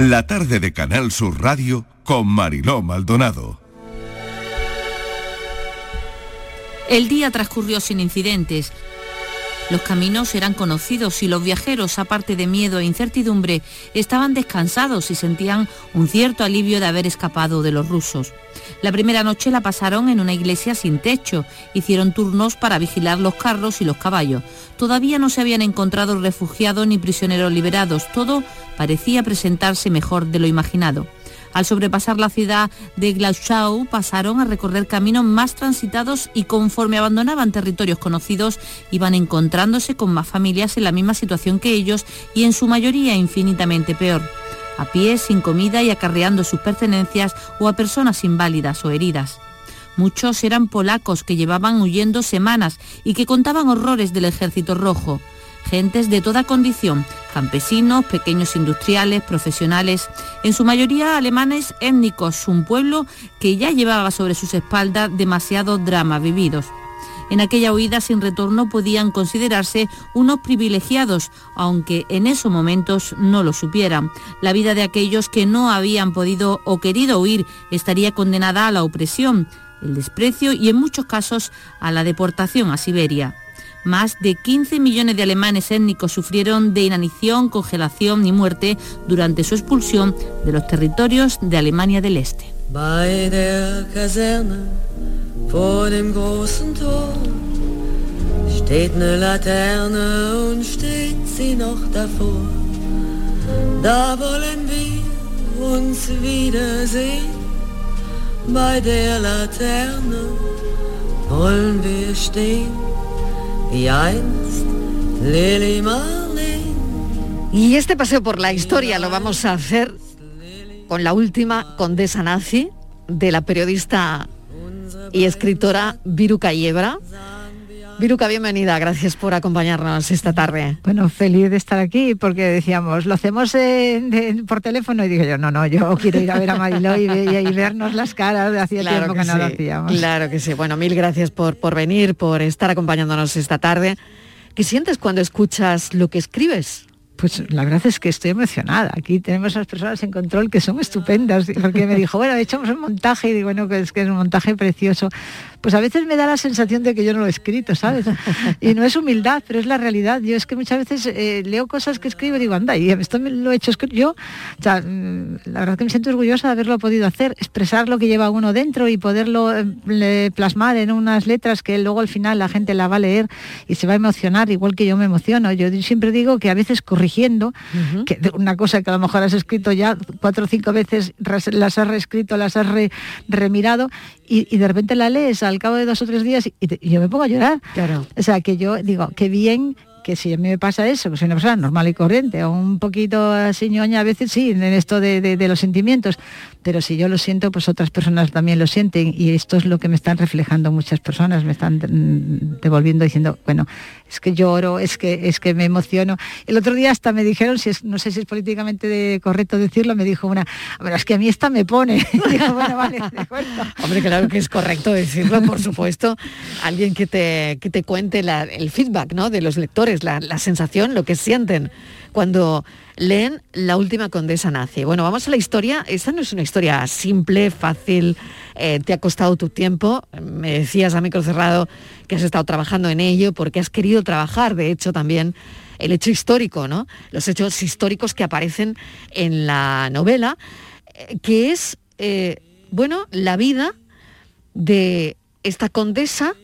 La tarde de Canal Sur Radio con Mariló Maldonado. El día transcurrió sin incidentes. Los caminos eran conocidos y los viajeros, aparte de miedo e incertidumbre, estaban descansados y sentían un cierto alivio de haber escapado de los rusos. La primera noche la pasaron en una iglesia sin techo, hicieron turnos para vigilar los carros y los caballos. Todavía no se habían encontrado refugiados ni prisioneros liberados, todo parecía presentarse mejor de lo imaginado. Al sobrepasar la ciudad de Glauchau pasaron a recorrer caminos más transitados y conforme abandonaban territorios conocidos iban encontrándose con más familias en la misma situación que ellos y en su mayoría infinitamente peor a pie, sin comida y acarreando sus pertenencias o a personas inválidas o heridas. Muchos eran polacos que llevaban huyendo semanas y que contaban horrores del ejército rojo gentes de toda condición, campesinos, pequeños industriales, profesionales, en su mayoría alemanes étnicos, un pueblo que ya llevaba sobre sus espaldas demasiados dramas vividos. En aquella huida sin retorno podían considerarse unos privilegiados, aunque en esos momentos no lo supieran. La vida de aquellos que no habían podido o querido huir estaría condenada a la opresión, el desprecio y en muchos casos a la deportación a Siberia. Más de 15 millones de alemanes étnicos sufrieron de inanición, congelación y muerte durante su expulsión de los territorios de Alemania del Este. Da wollen wir uns wiedersehen. Bei der Laterne wollen wir stehen. Y este paseo por la historia lo vamos a hacer con la última condesa nazi de la periodista y escritora Viruca Yebra. Viruca, bienvenida, gracias por acompañarnos esta tarde. Bueno, feliz de estar aquí porque decíamos, lo hacemos por teléfono y dije yo, no, no, yo quiero ir a ver a Mariló y, vernos las caras, de hacía tiempo que, no lo hacíamos. Claro que sí, bueno, mil gracias por, por venir, por estar acompañándonos esta tarde. ¿Qué sientes cuando escuchas lo que escribes? Pues la verdad es que estoy emocionada. Aquí tenemos a las personas en control que son estupendas, porque me dijo, bueno, echamos un montaje y digo, bueno, que es que es un montaje precioso pues a veces me da la sensación de que yo no lo he escrito, ¿sabes? Y no es humildad, pero es la realidad. Yo es que muchas veces eh, leo cosas que escribo y digo, anda, y esto me lo he hecho yo. O sea, mm, la verdad que me siento orgullosa de haberlo podido hacer, expresar lo que lleva uno dentro y poderlo eh, plasmar en unas letras que luego al final la gente la va a leer y se va a emocionar, igual que yo me emociono. Yo siempre digo que a veces corrigiendo, que una cosa que a lo mejor has escrito ya cuatro o cinco veces, las has reescrito, las has remirado y, de repente la lees al cabo de dos o tres días y, yo me pongo a llorar. Claro. O sea, que yo digo, qué bien que si a mí me pasa eso, que soy una persona normal y corriente, o un poquito así ñoña a veces sí, en esto de, los sentimientos, pero si yo lo siento, pues otras personas también lo sienten y esto es lo que me están reflejando muchas personas, me están mm, devolviendo diciendo, bueno, es que lloro, es que, es que me emociono. El otro día hasta me dijeron, si es, no sé si es políticamente correcto decirlo, me dijo una, bueno, es que a mí esta me pone. Hombre, claro que es correcto decirlo, por supuesto. Alguien que te, que te cuente el feedback ¿no? de los lectores, la, la sensación, lo que sienten cuando leen La última condesa nazi. Bueno, vamos a la historia. Esta no es una historia simple, fácil, eh, te ha costado tu tiempo. Me decías a micro cerrado que has estado trabajando en ello porque has querido trabajar, de hecho, también el hecho histórico, ¿no? Los hechos históricos que aparecen en la novela, eh, que es, eh, bueno, la vida de esta condesa,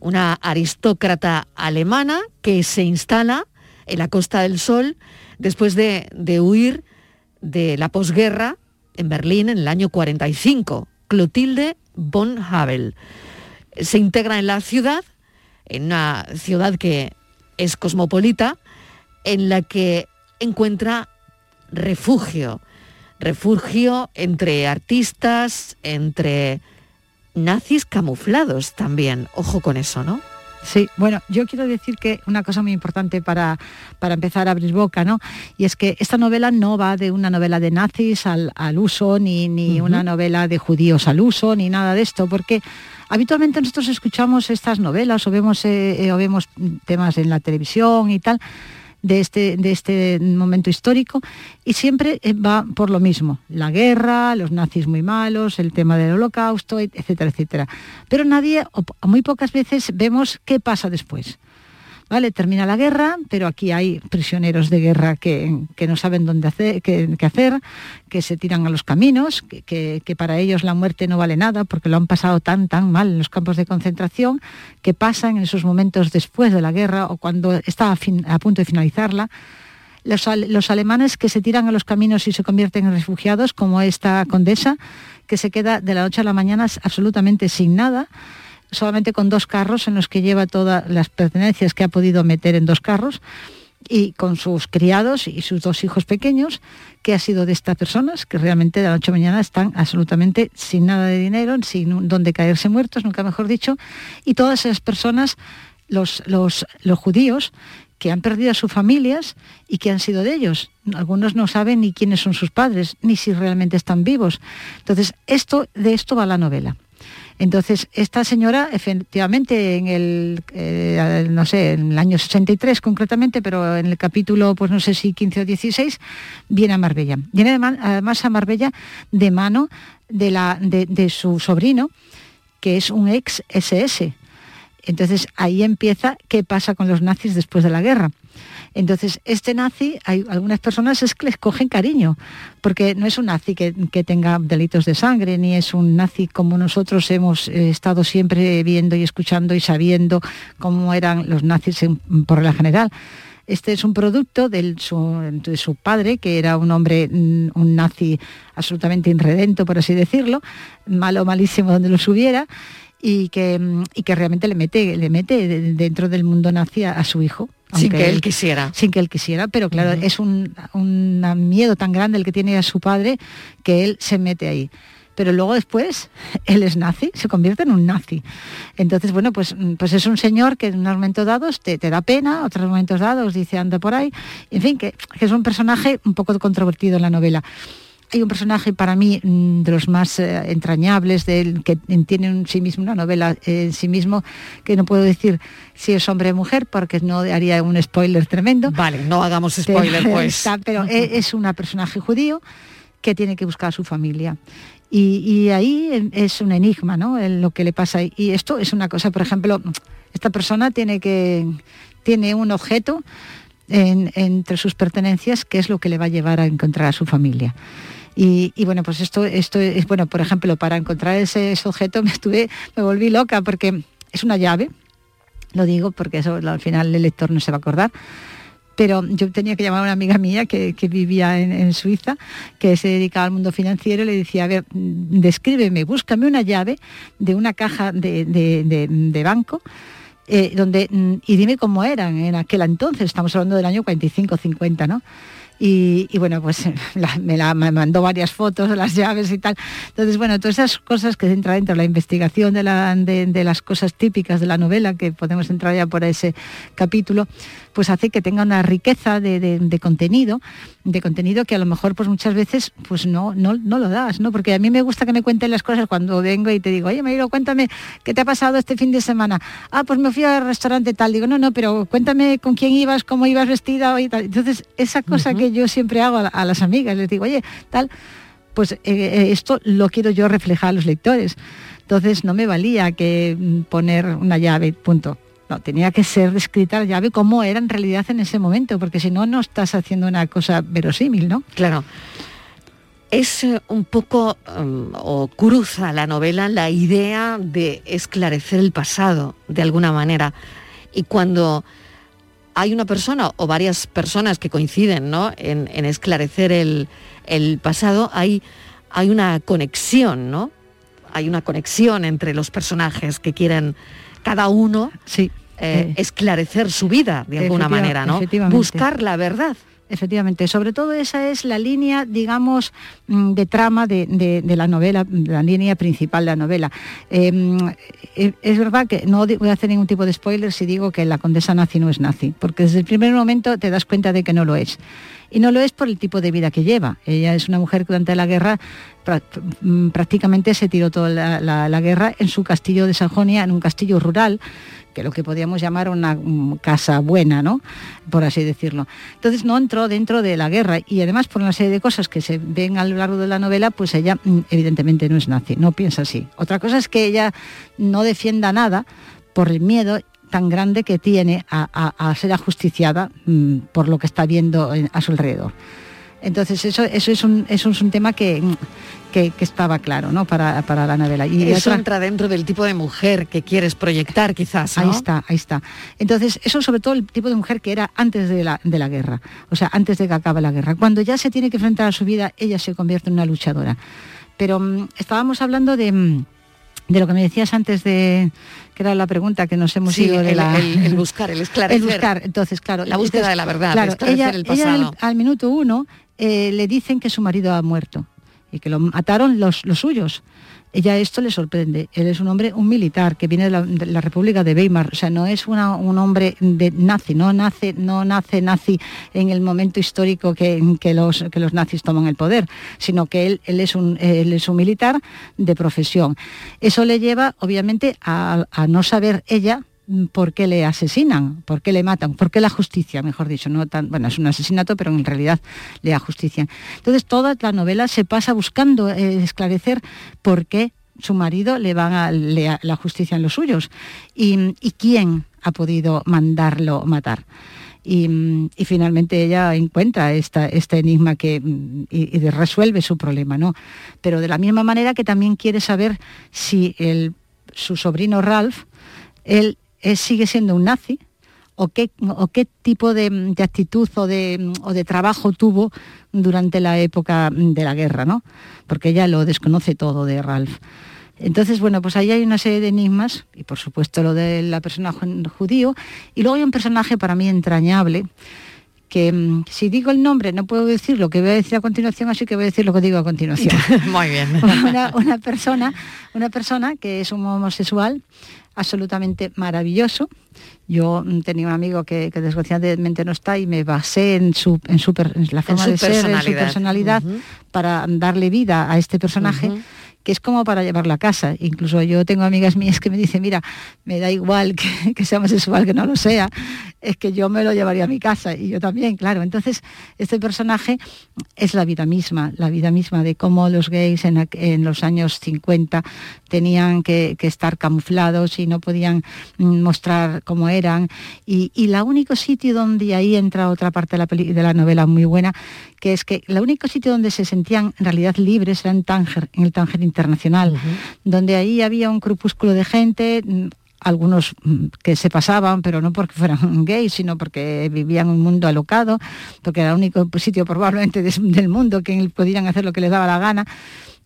una aristócrata alemana que se instala en la Costa del Sol después de, huir de la posguerra en Berlín en el año 45. Clotilde von Havel se integra en la ciudad, en una ciudad que es cosmopolita, en la que encuentra refugio, refugio entre artistas, entre nazis camuflados también. Ojo con eso, ¿no? Sí, bueno, yo quiero decir que una cosa muy importante para, para empezar a abrir boca, ¿no? Y es que esta novela no va de una novela de nazis al, uso, ni, ni una novela de judíos al uso, ni nada de esto, porque habitualmente nosotros escuchamos estas novelas o vemos, eh, eh, o vemos temas en la televisión y tal, de este, de este momento histórico y siempre eh, va por lo mismo, la guerra, los nazis muy malos, el tema del holocausto, etcétera, etcétera. Pero nadie, o muy pocas veces vemos qué pasa después. ¿Vale? Termina la guerra, pero aquí hay prisioneros de guerra que, no saben dónde hacer, qué, hacer, que se tiran a los caminos, que, para ellos la muerte no vale nada porque lo han pasado tan, tan mal en los campos de concentración, que pasan en esos momentos después de la guerra o cuando está a, punto de finalizarla. Los, los, alemanes que se tiran a los caminos y se convierten en refugiados, como esta condesa, que se queda de la noche a la mañana absolutamente sin nada solamente con dos carros en los que lleva todas las pertenencias que ha podido meter en dos carros y con sus criados y sus dos hijos pequeños, que ha sido de estas personas que realmente de la noche a mañana están absolutamente sin nada de dinero, sin donde caerse muertos, nunca mejor dicho, y todas esas personas, los, los, los judíos, que han perdido a sus familias y que han sido de ellos. Algunos no saben ni quiénes son sus padres, ni si realmente están vivos. Entonces, esto, de esto va la novela. Entonces, esta señora, efectivamente, en el, eh, no sé, en el año 63 concretamente, pero en el capítulo, pues no sé si 15 o 16, viene a Marbella. Viene además a Marbella de mano de, la, de su sobrino, que es un ex SS. Entonces, ahí empieza qué pasa con los nazis después de la guerra. Entonces, este nazi, hay algunas personas es que les cogen cariño, porque no es un nazi que, tenga delitos de sangre, ni es un nazi como nosotros hemos eh, estado siempre viendo y escuchando y sabiendo cómo eran los nazis por la general. Este es un producto de su padre, que era un hombre, mm, un nazi absolutamente irredento, por así decirlo, malo, malísimo donde lo que, mm, y que realmente le mete, le mete dentro del mundo nazi a su hijo sin que él, quisiera. Sin que él quisiera, pero claro, es un, miedo tan grande el que tiene a su padre que él se mete ahí pero luego después él es nazi, se convierte en un nazi. Entonces, bueno, pues, pues es un señor que en unos momentos dados te, da pena, otros momentos dados dice anda por ahí, en fin, que, que es un personaje un poco controvertido en la novela. Hay un personaje para mí mm, de los más eh, entrañables, del que tiene en sí mismo una novela en sí mismo, que no puedo decir si es hombre o mujer, porque no haría un spoiler tremendo. Vale, no hagamos spoiler, pues. pero e, es un personaje judío que tiene que buscar a su familia. Y, ahí es un enigma, ¿no? lo que le pasa. Y esto es una cosa, por ejemplo, esta persona tiene que tiene un objeto entre sus pertenencias que es lo que le va a llevar a encontrar a su familia. Y, bueno, pues esto, esto es, bueno, por ejemplo, para encontrar ese, objeto me estuve, me volví loca porque es una llave, lo digo porque eso al final el lector no se va a acordar, pero yo tenía que llamar a una amiga mía que, vivía en, Suiza, que se dedicaba al mundo financiero, le decía, a ver, descríbeme, búscame una llave de una caja de, banco, eh, donde, y dime cómo eran en aquel entonces, estamos hablando del año 45-50, ¿no? Y, bueno, pues me, la, mandó varias fotos de las llaves y tal. Entonces, bueno, todas esas cosas que entra dentro de la investigación de, la, de, las cosas típicas de la novela, que podemos entrar ya por ese capítulo, pues hace que tenga una riqueza de, contenido, de contenido que a lo mejor pues muchas veces pues no, no, no lo das, ¿no? Porque a mí me gusta que me cuenten las cosas cuando vengo y te digo, oye, Marilo, cuéntame qué te ha pasado este fin de semana. Ah, pues me fui al restaurante tal. Digo, no, no, pero cuéntame con quién ibas, cómo ibas vestida y tal. Entonces, esa cosa que yo siempre hago a, las amigas, les digo, oye, tal, pues eh, eh, esto lo quiero yo reflejar a los lectores. Entonces no me valía que mm, poner una llave, punto. No, tenía que ser descrita la llave como era en realidad en ese momento, porque si no, no estás haciendo una cosa verosímil, ¿no? Claro. Es eh, un poco, um, o cruza la novela, la idea de esclarecer el pasado, de alguna manera. Y cuando hay una persona o varias personas que coinciden ¿no? en, esclarecer el, pasado, hay, hay una conexión, ¿no? Hay una conexión entre los personajes que quieren cada uno sí, eh, eh. esclarecer su vida de alguna manera, ¿no? Buscar la verdad. Efectivamente, sobre todo esa es la línea, digamos, mm, de trama de, la novela, la línea principal de la novela. Em, e, es verdad que no voy a hacer ningún tipo de spoiler si digo que la condesa nazi no es nazi, porque desde el primer momento te das cuenta de que no lo es. Y no lo es por el tipo de vida que lleva. Ella es una mujer que durante la guerra mm, prácticamente se tiró toda la, guerra en su castillo de Sajonia, en un castillo rural, que lo que podíamos llamar una casa buena, ¿no? Por así decirlo. Entonces no entró dentro de la guerra y además por una serie de cosas que se ven a lo largo de la novela, pues ella mm, evidentemente no es nazi, no piensa así. Otra cosa es que ella no defienda nada por el miedo tan grande que tiene a, ser ajusticiada mm, por lo que está viendo a su alrededor. Entonces eso, eso, es, un, eso es un tema que, que, estaba claro ¿no? para, la novela. Y eso entra dentro del tipo de mujer que quieres proyectar quizás. Ahí está, ahí está. Entonces eso sobre todo el tipo de mujer que era antes de la, de la guerra, o sea, antes de que acabe la guerra. Cuando ya se tiene que enfrentar a su vida, ella se convierte en una luchadora. Pero mm, estábamos hablando de mm, de lo que me decías antes de que era la pregunta que nos hemos ido de el, la... el, buscar, el esclarecer. El buscar, entonces, claro. La búsqueda de la verdad, claro, ella, el pasado. al, minuto uno eh, le dicen que su marido ha muerto y que lo mataron los, los suyos ella esto le sorprende. Él es un hombre, un militar que viene de la, República de Weimar, o sea, no es un hombre de nazi, no nace, no nace nazi en el momento histórico que, los, que los nazis toman el poder, sino que él, es un, él es un militar de profesión. Eso le lleva, obviamente, a, no saber ella por qué le asesinan, por qué le matan, por qué la justicia, mejor dicho, no tan, bueno, es un asesinato, pero en realidad le ajustician. Entonces toda la novela se pasa buscando eh, esclarecer por qué su marido le van a la justicia en los suyos y, quién ha podido mandarlo matar. Y, finalmente ella encuentra esta, este enigma que, y, resuelve su problema, ¿no? Pero de la misma manera que también quiere saber si el, su sobrino Ralph, él sigue siendo un nazi o qué, o qué tipo de, actitud o de, o de, trabajo tuvo durante la época de la guerra, ¿no? Porque ella lo desconoce todo de Ralph. Entonces, bueno, pues ahí hay una serie de enigmas, y por supuesto lo de la persona judío, y luego hay un personaje para mí entrañable, que mm, si digo el nombre no puedo decir lo que voy a decir a continuación, así que voy a decir lo que digo a continuación. Muy bien. una, persona, una persona que es un homosexual absolutamente maravilloso. Yo mm, tenía un amigo que, desgraciadamente no está y me basé en, su, en, su, la forma de ser, en su personalidad, para darle vida a este personaje que es como para llevarla a casa. Incluso yo tengo amigas mías que me dicen, mira, me da igual que, que sea homosexual, que no lo sea, es que yo me lo llevaría a mi casa y yo también, claro. Entonces, este personaje es la vida misma, la vida misma de cómo los gays en, los años 50 tenían que, estar camuflados y no podían mm, mostrar cómo eran. Y, y el único sitio donde ahí entra otra parte de la, de la novela muy buena, que es que el único sitio donde se sentían en realidad libres era en Tánger, en el Tánger Internacional, donde ahí había un crepúsculo de gente, mm, algunos mm, que se pasaban, pero no porque fueran gays, sino porque vivían un mundo alocado, porque era el único sitio probablemente del mundo que podían hacer lo que les daba la gana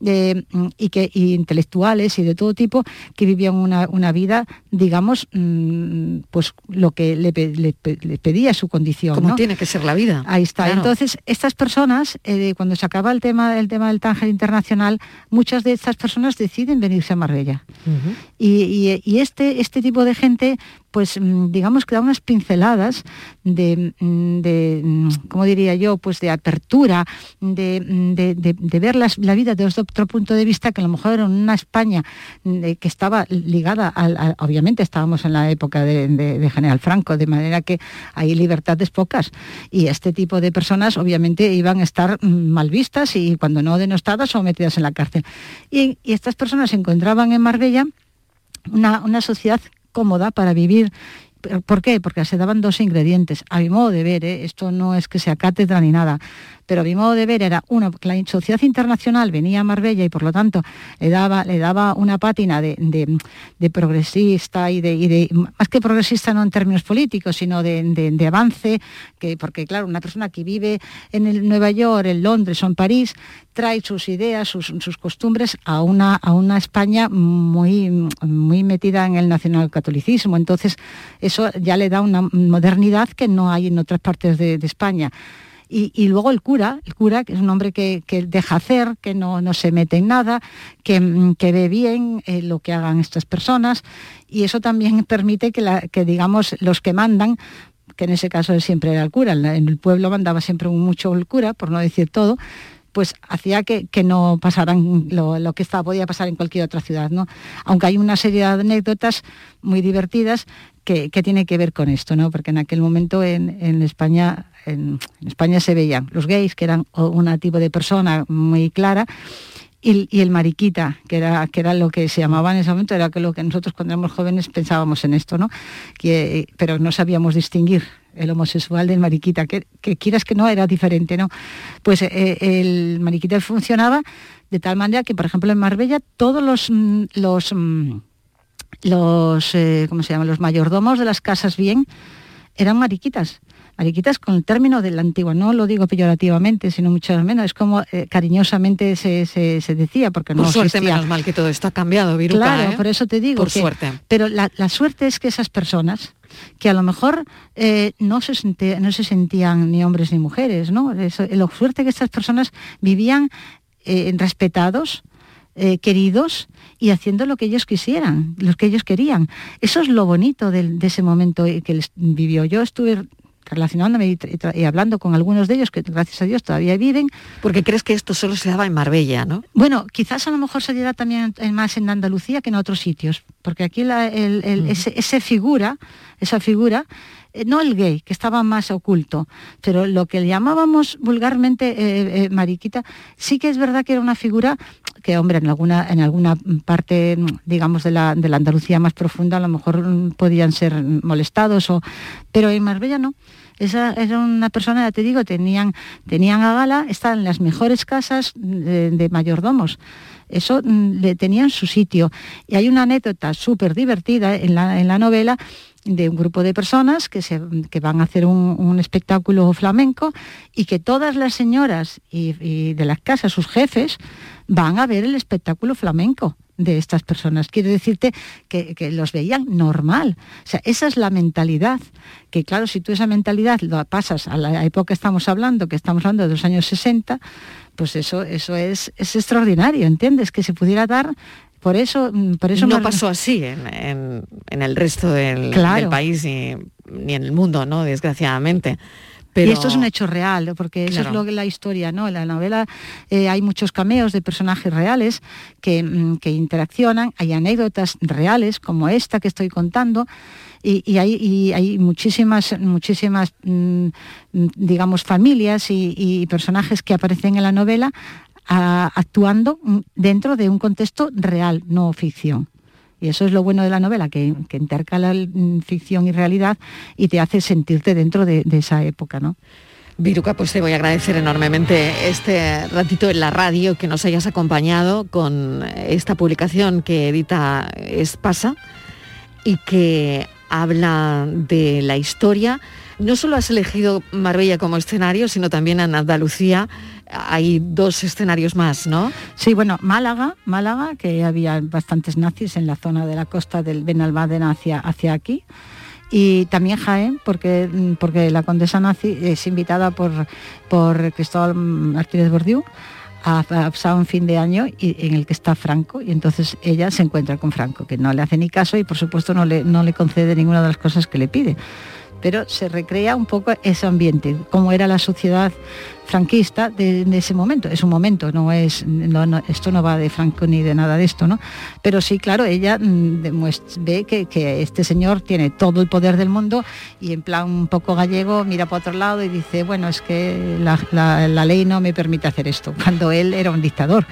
y que intelectuales y de todo tipo que vivían una, vida, digamos, mm, pues lo que le, pedía su condición. Como tiene que ser la vida. Ahí está. Entonces, estas personas, eh, cuando se acaba el tema, el tema del Tánger Internacional, muchas de estas personas deciden venirse a Marbella. y, este, este tipo de gente pues mm, digamos que da unas pinceladas de, mm, de mm, ¿cómo diría yo? Pues de apertura, de, ver la vida desde otro punto de vista que a lo mejor en una España que estaba ligada, al, obviamente estábamos en la época de, General Franco, de manera que hay libertades pocas y este tipo de personas obviamente iban a estar mal vistas y cuando no denostadas o metidas en la cárcel. Y, estas personas se encontraban en Marbella una, una sociedad cómoda para vivir. ¿Por qué? Porque se daban dos ingredientes. A mi modo de ver, ¿eh? esto no es que sea cátedra ni nada, pero a mi modo de ver era, una, la sociedad internacional venía a Marbella y por lo tanto le daba, le daba una pátina de, progresista y de, más que progresista no en términos políticos, sino de, avance, que, porque claro, una persona que vive en el Nueva York, en Londres o en París, trae sus ideas, sus, costumbres a una, a una España muy, muy metida en el nacionalcatolicismo. Entonces, eso ya le da una modernidad que no hay en otras partes de España. Y, luego el cura, el cura, que es un hombre que, deja hacer, que no, se mete en nada, que, ve bien eh, lo que hagan estas personas y eso también permite que, digamos, los que mandan que en ese caso siempre era el cura, en el pueblo mandaba siempre mucho el cura, por no decir todo, pues hacía que, no pasaran lo, que estaba, podía pasar en cualquier otra ciudad. ¿no? Aunque hay una serie de anécdotas muy divertidas que, que tiene que ver con esto, ¿no? porque en aquel momento en, España, en, España se veían los gays, que eran un tipo de persona muy clara, y, el mariquita, que era, que era lo que se llamaba en ese momento, era que lo que nosotros cuando éramos jóvenes pensábamos en esto, ¿no? Que, pero no sabíamos distinguir el homosexual del mariquita, que, quieras que no, era diferente, ¿no? Pues eh, el mariquita funcionaba de tal manera que, por ejemplo, en Marbella todos los, mm, los, mm, los eh, ¿cómo se llama? Los mayordomos de las casas bien eran mariquitas. Mariquitas con el término de la antigua, no lo digo peyorativamente, sino mucho menos, es como eh, cariñosamente se, decía, porque no Por suerte, menos mal que todo esto ha cambiado, Viruca, Claro, por eso te digo. Por suerte. Pero la, la suerte es que esas personas que a lo mejor eh, no, se no se sentían ni hombres ni mujeres, ¿no? lo suerte que estas personas vivían eh, respetados, eh, queridos y haciendo lo que ellos quisieran, lo que ellos querían. Eso es lo bonito de, de ese momento que les vivió. Yo estuve relacionándome y, hablando con algunos de ellos que gracias a Dios todavía viven. Porque crees que esto solo se daba en Marbella, ¿no? Bueno, quizás a lo mejor se diera también más en Andalucía que en otros sitios, porque aquí ese, figura, esa figura, eh, no el gay, que estaba más oculto, pero lo que llamábamos vulgarmente eh, eh, mariquita, sí que es verdad que era una figura que, hombre, en alguna, en alguna parte, digamos, de la, de la Andalucía más profunda, a lo mejor mm, podían ser molestados, o, pero en Marbella no. Esa era una persona, ya te digo, tenían, tenían a gala, estaban en las mejores casas de, mayordomos. Eso mm, le tenían su sitio. Y hay una anécdota súper divertida en la, en la novela de un grupo de personas que, se, que van a hacer un, espectáculo flamenco y que todas las señoras y, de las casas, sus jefes, van a ver el espectáculo flamenco de estas personas. Quiero decirte que, los veían normal. O sea, esa es la mentalidad. Que claro, si tú esa mentalidad lo pasas a la época que estamos hablando, que estamos hablando de los años 60, pues eso, eso es, es extraordinario, ¿entiendes? Que se pudiera dar por eso, mm, por eso no pasó así en, el resto del, país ni, en el mundo, ¿no? Desgraciadamente. Pero... Y esto es un hecho real, porque eso es lo que la historia, ¿no? En la novela eh, hay muchos cameos de personajes reales que, mm, que, interaccionan, hay anécdotas reales como esta que estoy contando, y, hay, hay, muchísimas, muchísimas mm, digamos, familias y, y, personajes que aparecen en la novela actuando dentro de un contexto real, no ficción. Y eso es lo bueno de la novela, que, intercala ficción y realidad y te hace sentirte dentro de, esa época, ¿no? Viruca, pues te voy a agradecer enormemente este ratito en la radio que nos hayas acompañado con esta publicación que edita Espasa y que habla de la historia. No solo has elegido Marbella como escenario, sino también en Andalucía hay dos escenarios más, ¿no? Sí, bueno, Málaga, Málaga, que había bastantes nazis en la zona de la costa del Benalmádena hacia, hacia aquí. Y también Jaén, porque, porque la condesa nazi es invitada por, por Cristóbal Martínez Bordiú a, pasar un fin de año y, en el que está Franco y entonces ella se encuentra con Franco, que no le hace ni caso y por supuesto no le, no le concede ninguna de las cosas que le pide pero se recrea un poco ese ambiente, cómo era la sociedad franquista de, ese momento. Es un momento, no es, esto no va de Franco ni de nada de esto, ¿no? Pero sí, claro, ella mm, ve que, este señor tiene todo el poder del mundo y en plan un poco gallego mira para otro lado y dice, bueno, es que la, ley no me permite hacer esto, cuando él era un dictador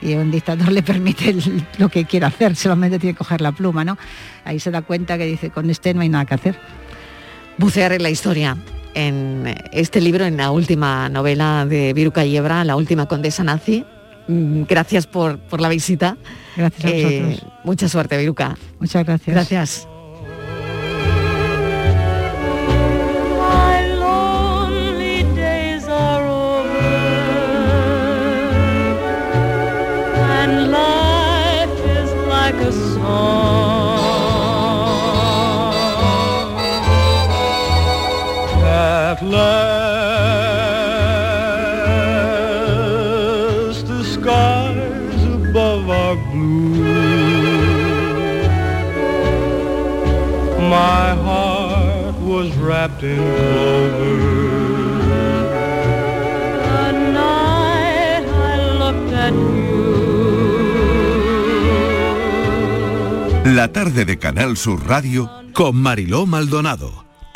y un dictador le permite lo que quiera hacer, solamente tiene que coger la pluma, ¿no? Ahí se da cuenta que dice, con este no hay nada que hacer bucear en la historia. En este libro, en la última novela de Viruca Yebra, La última condesa nazi. Mm, gracias por, por la visita. Gracias a eh. Mucha suerte, Viruca. Muchas gracias. Gracias. last the skies above are blue. My heart was wrapped in clover. The night I looked at you. La tarde de Canal Sur Radio con Mariló Maldonado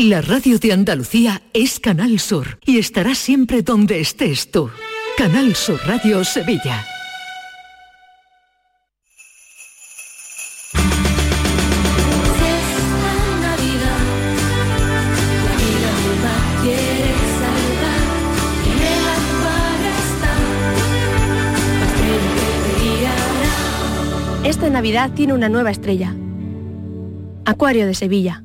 La radio de Andalucía es Canal Sur y estará siempre donde estés tú. Canal Sur Radio Sevilla. Esta Navidad tiene una nueva estrella. Acuario de Sevilla.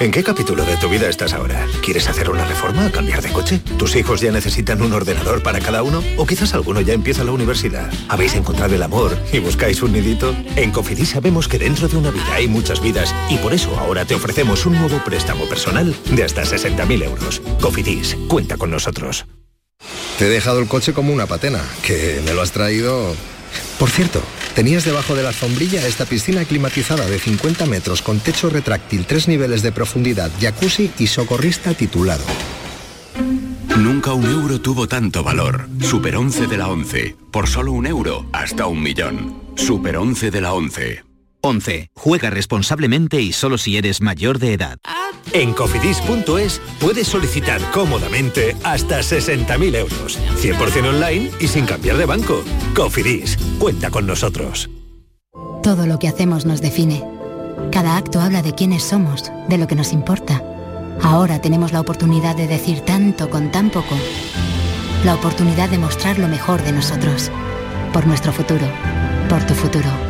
¿En qué capítulo de tu vida estás ahora? ¿Quieres hacer una reforma? ¿Cambiar de coche? ¿Tus hijos ya necesitan un ordenador para cada uno? ¿O quizás alguno ya empieza la universidad? ¿Habéis encontrado el amor y buscáis un nidito? En Cofidis sabemos que dentro de una vida hay muchas vidas y por eso ahora te ofrecemos un nuevo préstamo personal de hasta 60.000 euros. Cofidis, cuenta con nosotros. Te he dejado el coche como una patena, que me lo has traído... Por cierto, tenías debajo de la alfombrilla esta piscina climatizada de 50 metros con techo retráctil, tres niveles de profundidad, jacuzzi y socorrista titulado. Nunca un euro tuvo tanto valor. Super 11 de la 11. Por solo un euro, hasta un millón. Super 11 de la 11. 11. Juega responsablemente y solo si eres mayor de edad. En cofidis.es puedes solicitar cómodamente hasta 60.000 euros. 100% online y sin cambiar de banco. Cofidis, cuenta con nosotros. Todo lo que hacemos nos define. Cada acto habla de quiénes somos, de lo que nos importa. Ahora tenemos la oportunidad de decir tanto con tan poco. La oportunidad de mostrar lo mejor de nosotros. Por nuestro futuro. Por tu futuro.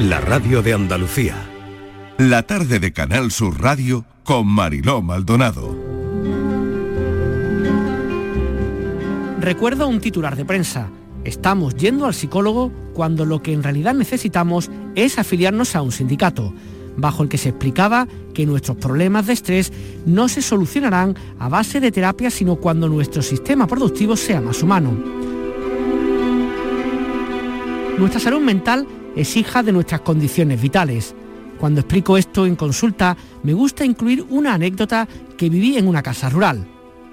la radio de Andalucía. La tarde de Canal Sur Radio con Mariló Maldonado. Recuerdo un titular de prensa. Estamos yendo al psicólogo cuando lo que en realidad necesitamos es afiliarnos a un sindicato, bajo el que se explicaba que nuestros problemas de estrés no se solucionarán a base de terapia, sino cuando nuestro sistema productivo sea más humano. Nuestra salud mental es hija de nuestras condiciones vitales. Cuando explico esto en consulta, me gusta incluir una anécdota que viví en una casa rural.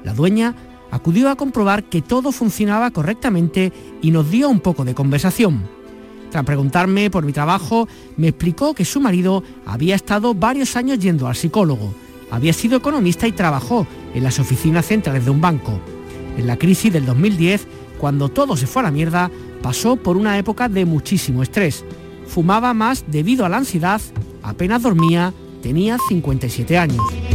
La dueña acudió a comprobar que todo funcionaba correctamente y nos dio un poco de conversación. Tras preguntarme por mi trabajo, me explicó que su marido había estado varios años yendo al psicólogo. Había sido economista y trabajó en las oficinas centrales de un banco. En la crisis del 2010, cuando todo se fue a la mierda, pasó por una época de muchísimo estrés. Fumaba más debido a la ansiedad, apenas dormía, tenía 57 años.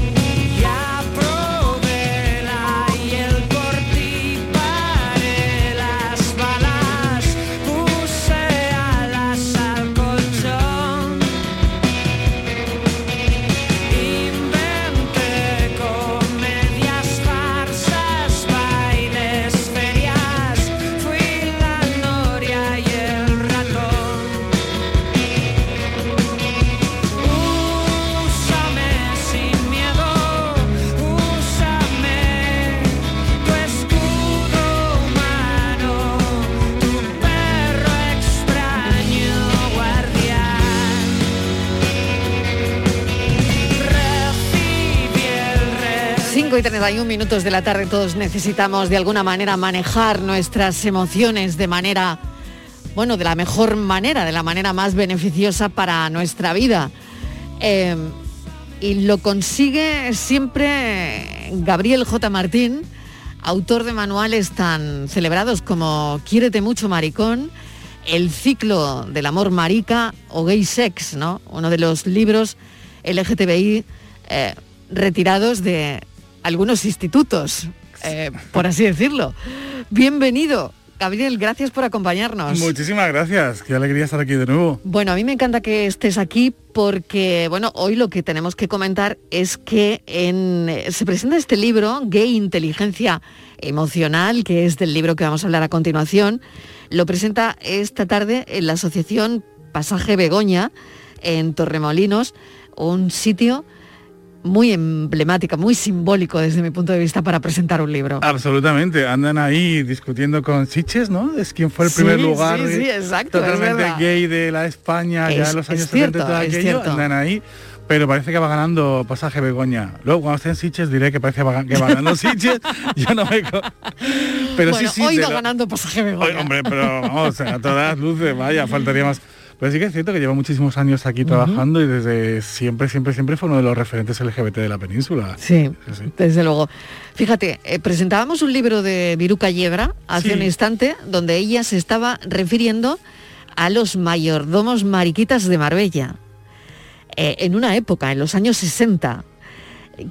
5 y 31 minutos de la tarde todos necesitamos de alguna manera manejar nuestras emociones de manera, bueno, de la mejor manera, de la manera más beneficiosa para nuestra vida. Eh, y lo consigue siempre Gabriel J. Martín, autor de manuales tan celebrados como Quiérete mucho, maricón, El ciclo del amor marica o Gay Sex, ¿no? Uno de los libros LGTBI eh, retirados de algunos institutos, eh, por así decirlo. Bienvenido, Gabriel, gracias por acompañarnos. Muchísimas gracias, qué alegría estar aquí de nuevo. Bueno, a mí me encanta que estés aquí porque, bueno, hoy lo que tenemos que comentar es que en- se presenta este libro, Gay Inteligencia Emocional, que es del libro que vamos a hablar a continuación. Lo presenta esta tarde en la Asociación Pasaje Begoña, en Torremolinos, un sitio muy emblemático, muy simbólico desde mi punto de vista para presentar un libro. Absolutamente, andan ahí discutiendo con Siches, ¿no? Es quien fue el primer Sí, lugar sí, sí, exacto, totalmente gay de la España ya en los años cierto, 70 y todo aquello, andan ahí. Pero parece que va ganando pasaje Begoña. Luego cuando esté en Siches diré que parece que va que va ganando Siches. Yo no me... Pero bueno, sí, sí. hoy va lo- ganando pasaje Begoña. Hombre, pero vamos, a todas luces, vaya, faltaría más. Pero sí que es cierto que lleva muchísimos años aquí trabajando y desde siempre, siempre, siempre fue uno de los referentes LGBT de la península. Sí, desde luego. Fíjate, eh, presentábamos un libro de Viruca Yebra hace Sí. un instante donde ella se estaba refiriendo a los mayordomos mariquitas de Marbella. Eh, en una época, en los años 60.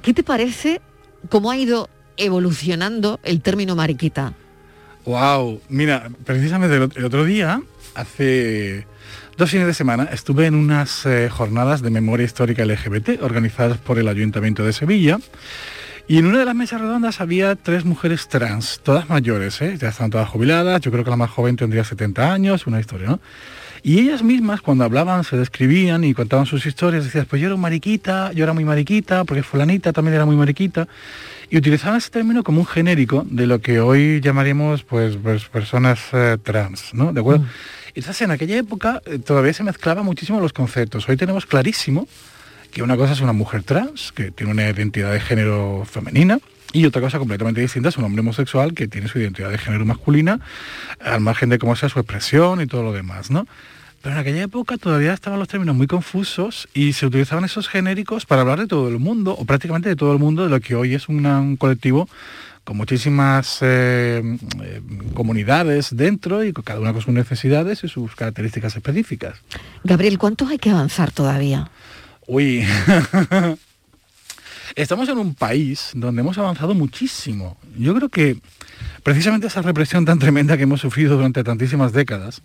¿Qué te parece cómo ha ido evolucionando el término mariquita? Wow, mira, precisamente el otro día, hace dos fines de semana, estuve en unas eh, jornadas de memoria histórica LGBT organizadas por el Ayuntamiento de Sevilla. Y en una de las mesas redondas había tres mujeres trans, todas mayores, ¿eh? ya están todas jubiladas, yo creo que la más joven tendría 70 años, una historia, ¿no? Y ellas mismas cuando hablaban, se describían y contaban sus historias, decían, pues yo era un mariquita, yo era muy mariquita, porque fulanita también era muy mariquita. Y utilizaban ese término como un genérico de lo que hoy llamaríamos pues, pues, personas eh, trans, ¿no? ¿De acuerdo? Y entonces en aquella época eh, todavía se mezclaban muchísimo los conceptos. Hoy tenemos clarísimo que una cosa es una mujer trans, que tiene una identidad de género femenina, y otra cosa completamente distinta es un hombre homosexual que tiene su identidad de género masculina, al margen de cómo sea su expresión y todo lo demás, ¿no? Pero en aquella época todavía estaban los términos muy confusos y se utilizaban esos genéricos para hablar de todo el mundo, o prácticamente de todo el mundo, de lo que hoy es un colectivo con muchísimas eh, eh, comunidades dentro y cada una con sus necesidades y sus características específicas. Gabriel, ¿cuánto hay que avanzar todavía? Uy, estamos en un país donde hemos avanzado muchísimo. Yo creo que precisamente esa represión tan tremenda que hemos sufrido durante tantísimas décadas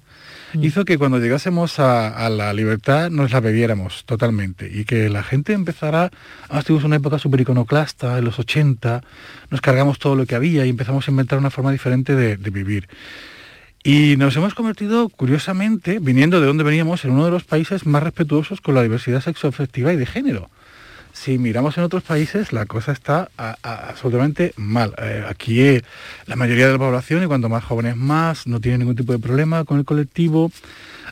hizo que cuando llegásemos a, la libertad nos la bebiéramos totalmente y que la gente empezara, además tuvimos una época súper iconoclasta, en los 80, nos cargamos todo lo que había y empezamos a inventar una forma diferente de, de vivir. Y nos hemos convertido, curiosamente, viniendo de donde veníamos, en uno de los países más respetuosos con la diversidad sexoafectiva y de género. Si miramos en otros países, la cosa está a- a- absolutamente mal. Eh, aquí eh, la mayoría de la población, y cuanto más jóvenes más, no tiene ningún tipo de problema con el colectivo.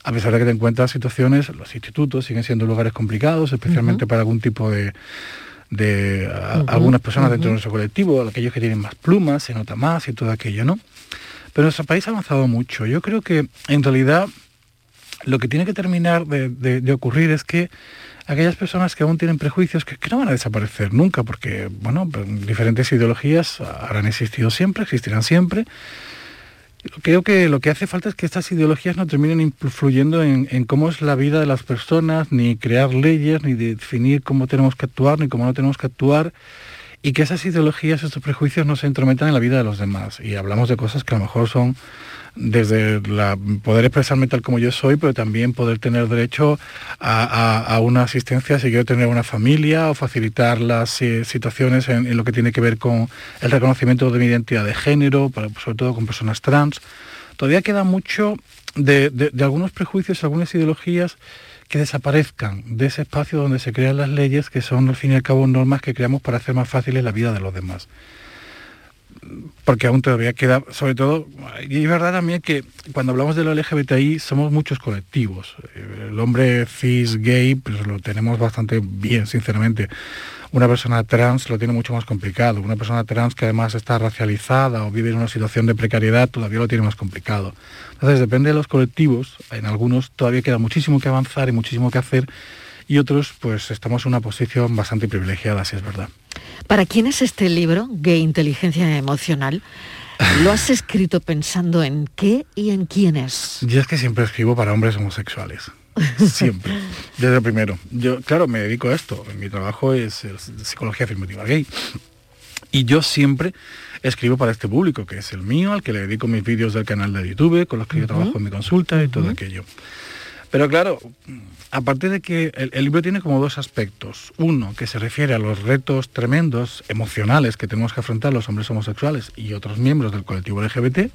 A pesar de que te encuentras situaciones, los institutos siguen siendo lugares complicados, especialmente para algún tipo de, de a- Ujú, algunas personas dentro de nuestro colectivo, aquellos que tienen más plumas, se nota más y todo aquello, ¿no? Pero nuestro país ha avanzado mucho. Yo creo que en realidad lo que tiene que terminar de, de- de ocurrir es que aquellas personas que aún tienen prejuicios que, no van a desaparecer nunca, porque bueno, pues, diferentes ideologías habrán existido siempre, existirán siempre. Creo que lo que hace falta es que estas ideologías no terminen influyendo en, en cómo es la vida de las personas, ni crear leyes, ni definir cómo tenemos que actuar, ni cómo no tenemos que actuar, y que esas ideologías, estos prejuicios no se entrometan en la vida de los demás. Y hablamos de cosas que a lo mejor son desde la, poder expresarme tal como yo soy, pero también poder tener derecho a, una asistencia si quiero tener una familia o facilitar las eh, situaciones en, lo que tiene que ver con el reconocimiento de mi identidad de género, sobre todo con personas trans. Todavía queda mucho de, de- de algunos prejuicios, algunas ideologías que desaparezcan de ese espacio donde se crean las leyes, que son al fin y al cabo normas que creamos para hacer más fáciles la vida de los demás porque aún todavía queda, sobre todo, y es verdad también que cuando hablamos de lo LGBTI somos muchos colectivos. El hombre cis, gay, pues lo tenemos bastante bien, sinceramente. Una persona trans lo tiene mucho más complicado. Una persona trans que además está racializada o vive en una situación de precariedad todavía lo tiene más complicado. Entonces, depende de los colectivos. En algunos todavía queda muchísimo que avanzar y muchísimo que hacer. Y otros, pues estamos en una posición bastante privilegiada, si es verdad. ¿Para quién es este libro, Gay Inteligencia Emocional? ¿Lo has escrito pensando en qué y en quiénes? Yo es que siempre escribo para hombres homosexuales. Siempre. Desde el primero. Yo, claro, me dedico a esto. Mi trabajo es, es psicología afirmativa gay. Y yo siempre escribo para este público, que es el mío, al que le dedico mis vídeos del canal de YouTube, con los que yo trabajo en mi consulta y todo aquello. Pero claro, aparte de que el, el libro tiene como dos aspectos. Uno, que se refiere a los retos tremendos, emocionales, que tenemos que afrontar los hombres homosexuales y otros miembros del colectivo LGBT.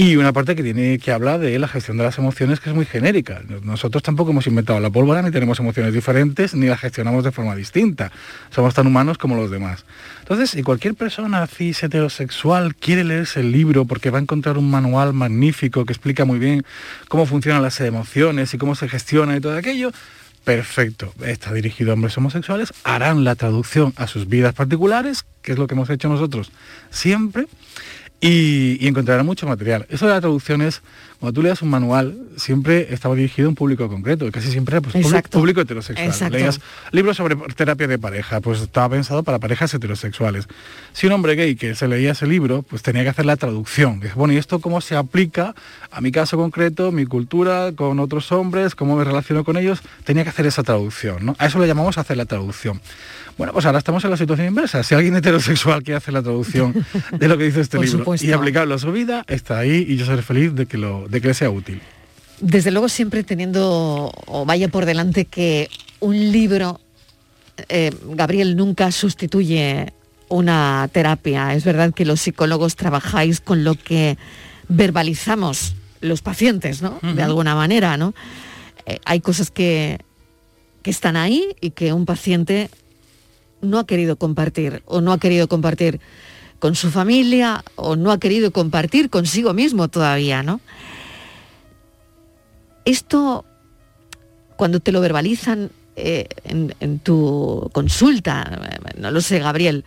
Y una parte que tiene que hablar de la gestión de las emociones, que es muy genérica. Nosotros tampoco hemos inventado la pólvora, ni tenemos emociones diferentes, ni las gestionamos de forma distinta. Somos tan humanos como los demás. Entonces, si cualquier persona cis heterosexual quiere leerse el libro porque va a encontrar un manual magnífico que explica muy bien cómo funcionan las emociones y cómo se gestiona y todo aquello, perfecto. Está dirigido a hombres homosexuales, harán la traducción a sus vidas particulares, que es lo que hemos hecho nosotros siempre y, y encontrarán mucho material. Eso de la traducción es, cuando tú leas un manual, siempre estaba dirigido a un público concreto, y casi siempre pues, público- Exacto. público heterosexual. Exacto. Leías libros sobre terapia de pareja, pues estaba pensado para parejas heterosexuales. Si un hombre gay que se leía ese libro, pues tenía que hacer la traducción. Bueno, ¿y esto cómo se aplica a mi caso concreto, mi cultura, con otros hombres, cómo me relaciono con ellos? Tenía que hacer esa traducción, ¿no? A eso le llamamos hacer la traducción. Bueno, pues ahora estamos en la situación inversa. Si alguien heterosexual quiere hacer la traducción de lo que dice este libro supuesto. y aplicarlo a su vida, está ahí y yo seré feliz de que, lo, de que le sea útil. Desde luego siempre teniendo o vaya por delante que un libro, eh, Gabriel, nunca sustituye una terapia. Es verdad que los psicólogos trabajáis con lo que verbalizamos los pacientes, ¿no? De alguna manera, ¿no? Eh, hay cosas que, que están ahí y que un paciente no ha querido compartir o no ha querido compartir con su familia o no ha querido compartir consigo mismo todavía, ¿no? Esto, cuando te lo verbalizan eh, en, tu consulta, eh, no lo sé, Gabriel,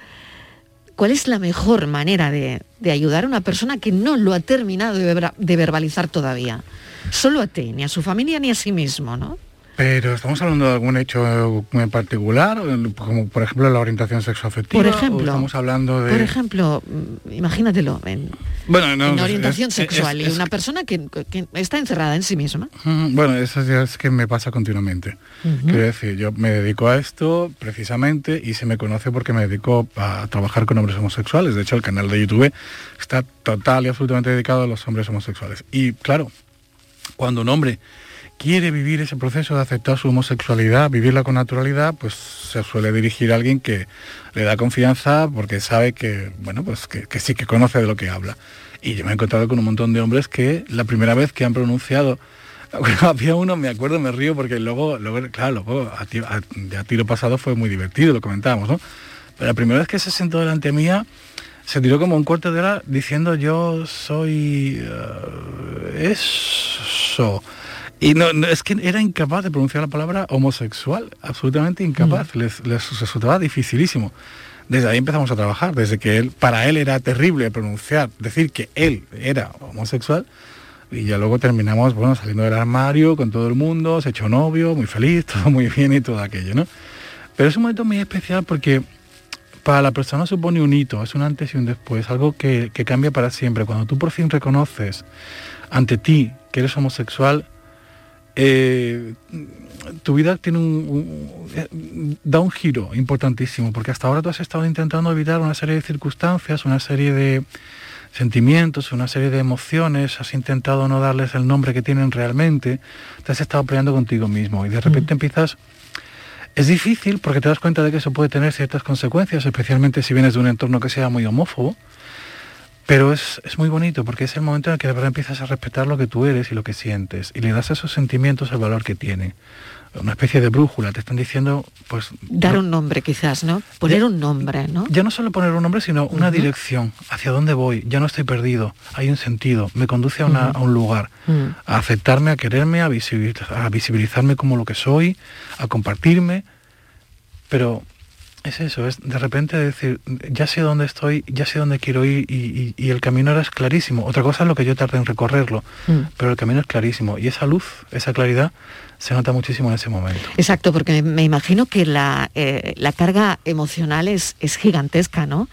¿cuál es la mejor manera de, de ayudar a una persona que no lo ha terminado de, de verbalizar todavía? Solo a ti, ni a su familia, ni a sí mismo, ¿no? Pero estamos hablando de algún hecho en particular, como por ejemplo la orientación sexoafectiva. Por ejemplo, estamos hablando de. Por ejemplo, mm, imagínatelo, en, bueno, no, en es- orientación es- sexual es- y una persona que, que está encerrada en sí misma. Bueno, eso ya es que me pasa continuamente. Quiero decir, yo me dedico a esto precisamente y se me conoce porque me dedico a trabajar con hombres homosexuales. De hecho, el canal de YouTube está total y absolutamente dedicado a los hombres homosexuales. Y claro, cuando un hombre quiere vivir ese proceso de aceptar su homosexualidad, vivirla con naturalidad, pues se suele dirigir a alguien que le da confianza porque sabe que, bueno, pues que, sí que conoce de lo que habla. Y yo me he encontrado con un montón de hombres que la primera vez que han pronunciado había uno, me acuerdo, me río porque luego, luego claro, luego a tiro, a tiro pasado fue muy divertido, lo comentábamos, ¿no? Pero la primera vez que se sentó delante mía, se tiró como un cuarto de hora diciendo yo soy eh, eso. Y no, no, es que era incapaz de pronunciar la palabra homosexual, absolutamente incapaz, les, les resultaba dificilísimo. Desde ahí empezamos a trabajar, desde que él, para él era terrible pronunciar, decir que él era homosexual, y ya luego terminamos, bueno, saliendo del armario con todo el mundo, se echó novio, muy feliz, todo muy bien y todo aquello, ¿no? Pero es un momento muy especial porque para la persona supone un hito, es un antes y un después, algo que, que cambia para siempre. Cuando tú por fin reconoces ante ti que eres homosexual, eh, tu vida tiene un, un- da un giro importantísimo, porque hasta ahora tú has estado intentando evitar una serie de circunstancias, una serie de sentimientos, una serie de emociones, has intentado no darles el nombre que tienen realmente, te has estado peleando contigo mismo y de repente empiezas es difícil porque te das cuenta de que eso puede tener ciertas consecuencias, especialmente si vienes de un entorno que sea muy homófobo, pero es, es muy bonito porque es el momento en el que de verdad empiezas a respetar lo que tú eres y lo que sientes y le das a esos sentimientos el valor que tienen. Una especie de brújula, te están diciendo, pues... Dar un nombre quizás, ¿no? Poner un nombre, ¿no? Ya no solo poner un nombre, sino una dirección, hacia dónde voy, ya no estoy perdido, hay un sentido, me conduce a, una- a un lugar, Mm. a aceptarme, a quererme, a, visibiliz- a visibilizarme como lo que soy, a compartirme, pero es eso, es de repente decir, ya sé dónde estoy, ya sé dónde quiero ir y, y- y el camino ahora es clarísimo. Otra cosa es lo que yo tardé en recorrerlo, Mm. pero el camino es clarísimo y esa luz, esa claridad, se nota muchísimo en ese momento. Exacto, porque me imagino que la, eh, la carga emocional es, es gigantesca, ¿no?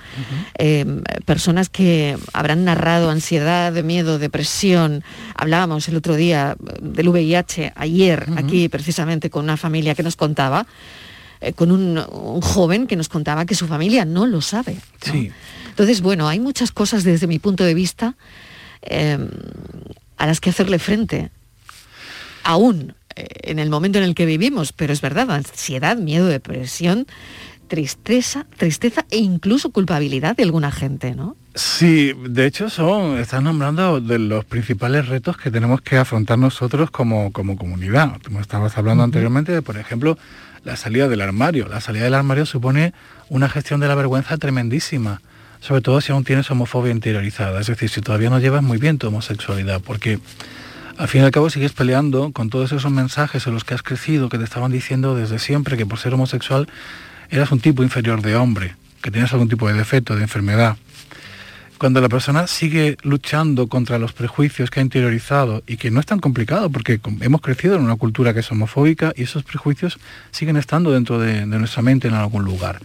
Eh, personas que habrán narrado ansiedad, miedo, depresión. Hablábamos el otro día del VIH, ayer aquí precisamente con una familia que nos contaba, eh, con un, un joven que nos contaba que su familia no lo sabe. ¿no? Sí. Entonces, bueno, hay muchas cosas desde mi punto de vista eh, a las que hacerle frente. Aún eh, en el momento en el que vivimos, pero es verdad, ansiedad, miedo, depresión, tristeza, tristeza e incluso culpabilidad de alguna gente, ¿no? Sí, de hecho son, están nombrando de los principales retos que tenemos que afrontar nosotros como, como comunidad. Como estabas hablando anteriormente de, por ejemplo, la salida del armario. La salida del armario supone una gestión de la vergüenza tremendísima, sobre todo si aún tienes homofobia interiorizada, es decir, si todavía no llevas muy bien tu homosexualidad, porque al fin y al cabo sigues peleando con todos esos mensajes en los que has crecido, que te estaban diciendo desde siempre que por ser homosexual eras un tipo inferior de hombre, que tienes algún tipo de defecto, de enfermedad. Cuando la persona sigue luchando contra los prejuicios que ha interiorizado y que no es tan complicado porque hemos crecido en una cultura que es homofóbica y esos prejuicios siguen estando dentro de, de nuestra mente en algún lugar.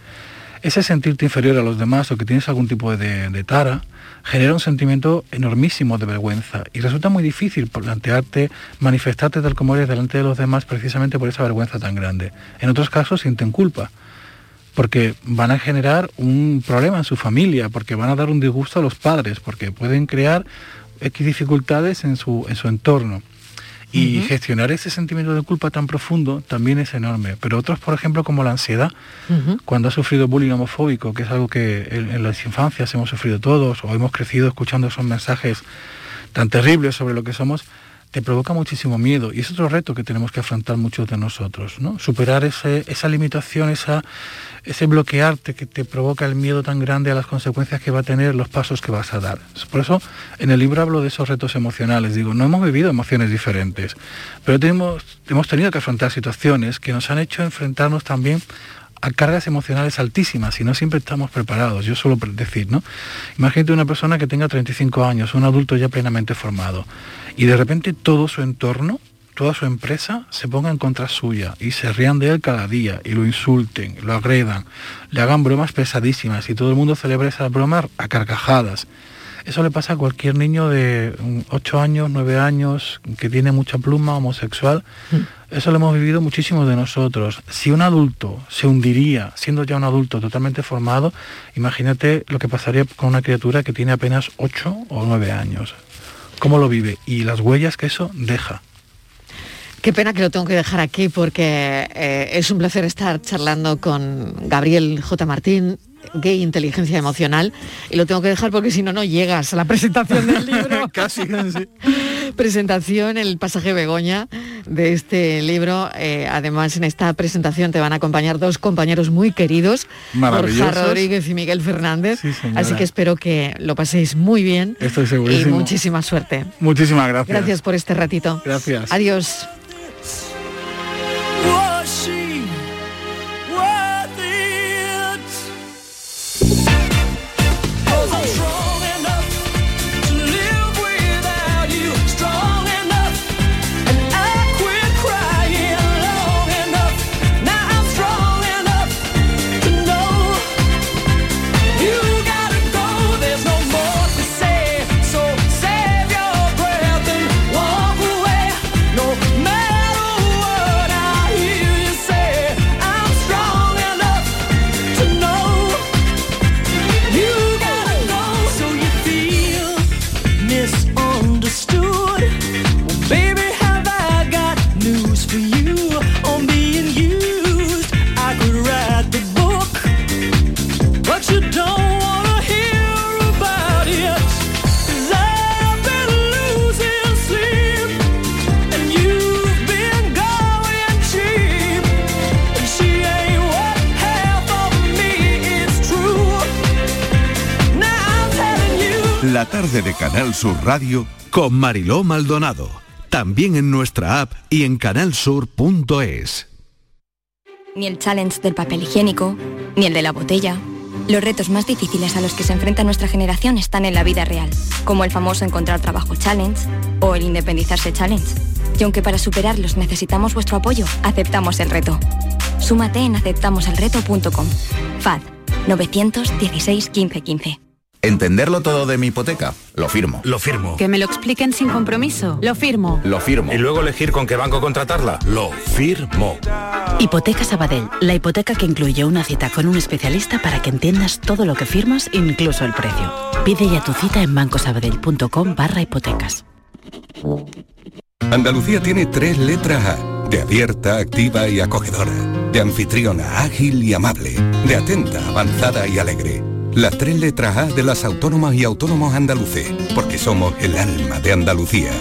Ese sentirte inferior a los demás o que tienes algún tipo de, de tara genera un sentimiento enormísimo de vergüenza y resulta muy difícil plantearte, manifestarte tal como eres delante de los demás precisamente por esa vergüenza tan grande. En otros casos sienten culpa porque van a generar un problema en su familia, porque van a dar un disgusto a los padres, porque pueden crear X dificultades en su, en su entorno. Y gestionar ese sentimiento de culpa tan profundo también es enorme. Pero otros, por ejemplo, como la ansiedad, cuando ha sufrido bullying homofóbico, que es algo que en, en las infancias hemos sufrido todos, o hemos crecido escuchando esos mensajes tan terribles sobre lo que somos, te provoca muchísimo miedo. Y es otro reto que tenemos que afrontar muchos de nosotros, ¿no? Superar ese- esa limitación, esa, ese bloquearte que te provoca el miedo tan grande a las consecuencias que va a tener los pasos que vas a dar. Por eso en el libro hablo de esos retos emocionales. Digo, no hemos vivido emociones diferentes, pero tenemos, hemos tenido que afrontar situaciones que nos han hecho enfrentarnos también a cargas emocionales altísimas y no siempre estamos preparados. Yo suelo decir, ¿no? Imagínate una persona que tenga 35 años, un adulto ya plenamente formado, y de repente todo su entorno, toda su empresa se ponga en contra suya y se rían de él cada día y lo insulten, lo agredan, le hagan bromas pesadísimas y todo el mundo celebra esas bromas a carcajadas. Eso le pasa a cualquier niño de 8 años, 9 años, que tiene mucha pluma, homosexual. Eso lo hemos vivido muchísimos de nosotros. Si un adulto se hundiría siendo ya un adulto totalmente formado, imagínate lo que pasaría con una criatura que tiene apenas 8 o 9 años. ¿Cómo lo vive? Y las huellas que eso deja. Qué pena que lo tengo que dejar aquí porque eh, es un placer estar charlando con Gabriel J. Martín, gay inteligencia emocional, y lo tengo que dejar porque si no, no llegas a la presentación del libro. Casi, casi. Presentación, el pasaje Begoña de este libro. Eh, además, en esta presentación te van a acompañar dos compañeros muy queridos, Maravillosos. Rodríguez y Miguel Fernández. Así que espero que lo paséis muy bien Estoy y segurísimo. muchísima suerte. Muchísimas gracias. Gracias por este ratito. Gracias. Adiós. Sur Radio con Mariló Maldonado. También en nuestra app y en canalsur.es. Ni el challenge del papel higiénico, ni el de la botella. Los retos más difíciles a los que se enfrenta nuestra generación están en la vida real, como el famoso encontrar trabajo challenge o el independizarse challenge. Y aunque para superarlos necesitamos vuestro apoyo, aceptamos el reto. Súmate en aceptamoselreto.com. FAD 916 15 15. ¿Entenderlo todo de mi hipoteca? Lo firmo. Lo firmo. Que me lo expliquen sin compromiso. Lo firmo. Lo firmo. Y luego elegir con qué banco contratarla. Lo firmo. Hipoteca Sabadell, la hipoteca que incluye una cita con un especialista para que entiendas todo lo que firmas, incluso el precio. Pide ya tu cita en bancosabadell.com barra hipotecas. Andalucía tiene tres letras A, de abierta, activa y acogedora, de anfitriona, ágil y amable, de atenta, avanzada y alegre. Las tres letras A de las autónomas y autónomos andaluces, porque somos el alma de Andalucía.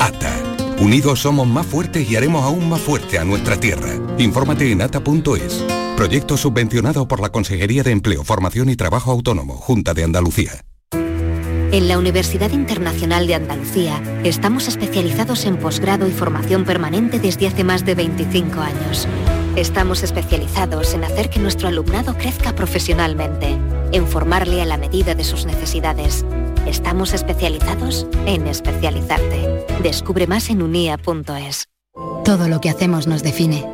ATA. Unidos somos más fuertes y haremos aún más fuerte a nuestra tierra. Infórmate en ata.es. Proyecto subvencionado por la Consejería de Empleo, Formación y Trabajo Autónomo, Junta de Andalucía. En la Universidad Internacional de Andalucía estamos especializados en posgrado y formación permanente desde hace más de 25 años. Estamos especializados en hacer que nuestro alumnado crezca profesionalmente, en formarle a la medida de sus necesidades. Estamos especializados en especializarte. Descubre más en unia.es. Todo lo que hacemos nos define.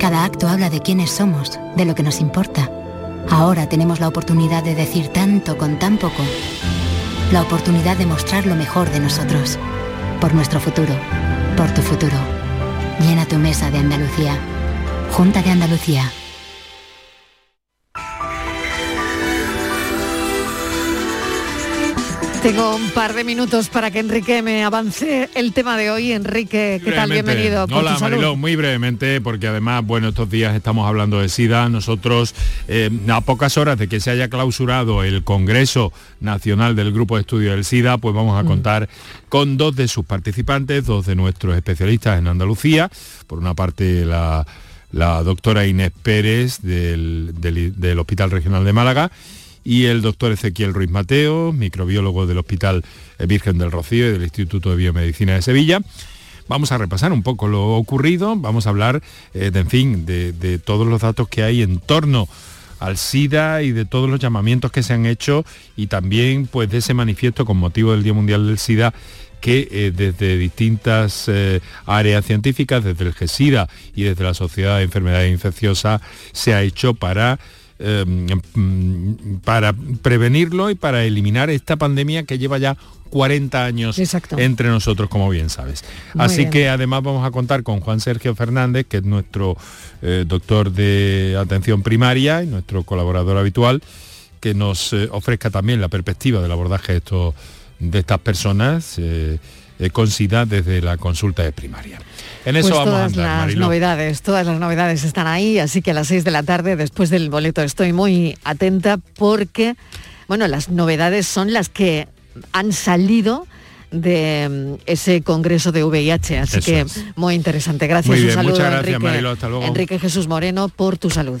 Cada acto habla de quiénes somos, de lo que nos importa. Ahora tenemos la oportunidad de decir tanto con tan poco. La oportunidad de mostrar lo mejor de nosotros. Por nuestro futuro. Por tu futuro. Llena tu mesa de Andalucía. Junta de Andalucía. Tengo un par de minutos para que Enrique me avance el tema de hoy. Enrique, ¿qué tal? Brevemente. Bienvenido. Hola. Mariló, muy brevemente, porque además, bueno, estos días estamos hablando de SIDA. Nosotros, eh, a pocas horas de que se haya clausurado el Congreso Nacional del Grupo de Estudio del SIDA, pues vamos a Mm. contar con dos de sus participantes, dos de nuestros especialistas en Andalucía. Por una parte, la, la doctora Inés Pérez del, del- Hospital Regional de Málaga y el doctor Ezequiel Ruiz Mateo, microbiólogo del Hospital Virgen del Rocío y del Instituto de Biomedicina de Sevilla. Vamos a repasar un poco lo ocurrido, vamos a hablar, eh, de, en fin, de, de todos los datos que hay en torno al SIDA y de todos los llamamientos que se han hecho y también pues de ese manifiesto con motivo del Día Mundial del SIDA que eh, desde distintas eh, áreas científicas, desde el GESIDA y desde la Sociedad de Enfermedades Infecciosas, se ha hecho para eh, mm, para prevenirlo y para eliminar esta pandemia que lleva ya 40 años entre nosotros, como bien sabes. Muy Así bien. que además vamos a contar con Juan Sergio Fernández, que es nuestro eh, doctor de atención primaria y nuestro colaborador habitual, que nos eh, ofrezca también la perspectiva del abordaje de, estos- de estas personas eh, eh, con SIDA desde la consulta de primaria. En eso pues vamos a todas andar, las Mariló. novedades, todas las novedades están ahí, así que a las 6 de la tarde, después del boleto, estoy muy atenta porque, bueno, las novedades son las que han salido de mm, ese congreso de VIH. Así Eso que es. muy interesante. Gracias. Muy un saludo, muchas gracias, Enrique, Marilo, hasta luego. Enrique Jesús Moreno, por tu salud.